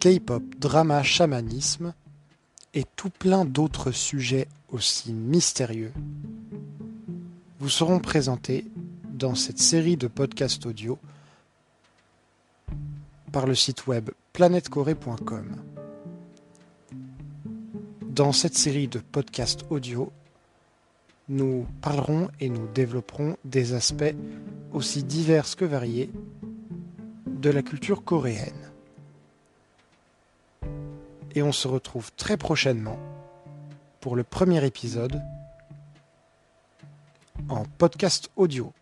K-pop, drama, chamanisme et tout plein d'autres sujets aussi mystérieux vous seront présentés dans cette série de podcasts audio par le site web planetcorée.com. Dans cette série de podcasts audio, nous parlerons et nous développerons des aspects aussi divers que variés de la culture coréenne. Et on se retrouve très prochainement pour le premier épisode en podcast audio.